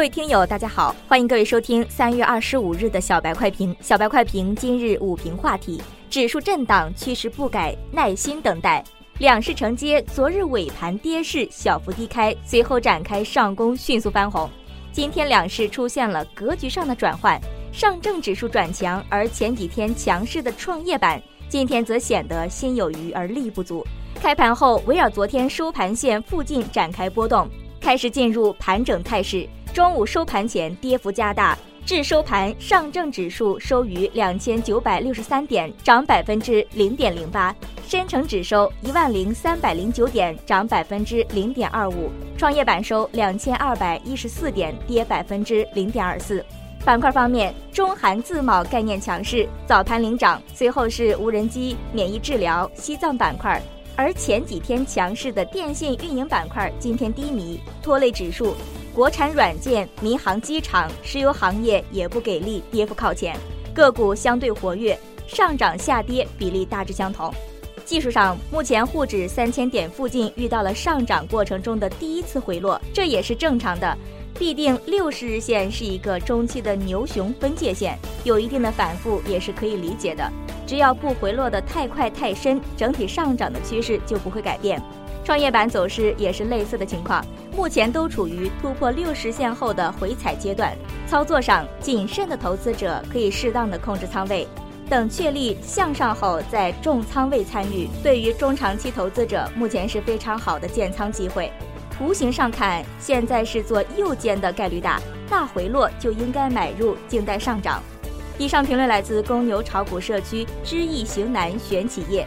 各位听友，大家好，欢迎各位收听三月二十五日的小白快评。小白快评今日午评话题：指数震荡，趋势不改，耐心等待。两市承接昨日尾盘跌势，小幅低开，随后展开上攻，迅速翻红。今天两市出现了格局上的转换，上证指数转强，而前几天强势的创业板今天则显得心有余而力不足。开盘后围绕昨天收盘线附近展开波动，开始进入盘整态势。中午收盘前跌幅加大，至收盘上证指数收于两千九百六十三点，涨百分之零点零八；深成指收一万零三百零九点，涨百分之零点二五；创业板收两千二百一十四点，跌百分之零点二四。板块方面，中韩自贸概念强势，早盘领涨，随后是无人机、免疫治疗、西藏板块，而前几天强势的电信运营板块今天低迷，拖累指数。国产软件、民航机场、石油行业也不给力，跌幅靠前，个股相对活跃，上涨下跌比例大致相同。技术上，目前沪指三千点附近遇到了上涨过程中的第一次回落，这也是正常的。必定六十日线是一个中期的牛熊分界线，有一定的反复也是可以理解的。只要不回落的太快太深，整体上涨的趋势就不会改变。创业板走势也是类似的情况，目前都处于突破六十线后的回踩阶段。操作上，谨慎的投资者可以适当的控制仓位，等确立向上后再重仓位参与。对于中长期投资者，目前是非常好的建仓机会。图形上看，现在是做右肩的概率大，大回落就应该买入，静待上涨。以上评论来自公牛炒股社区知易行难选企业。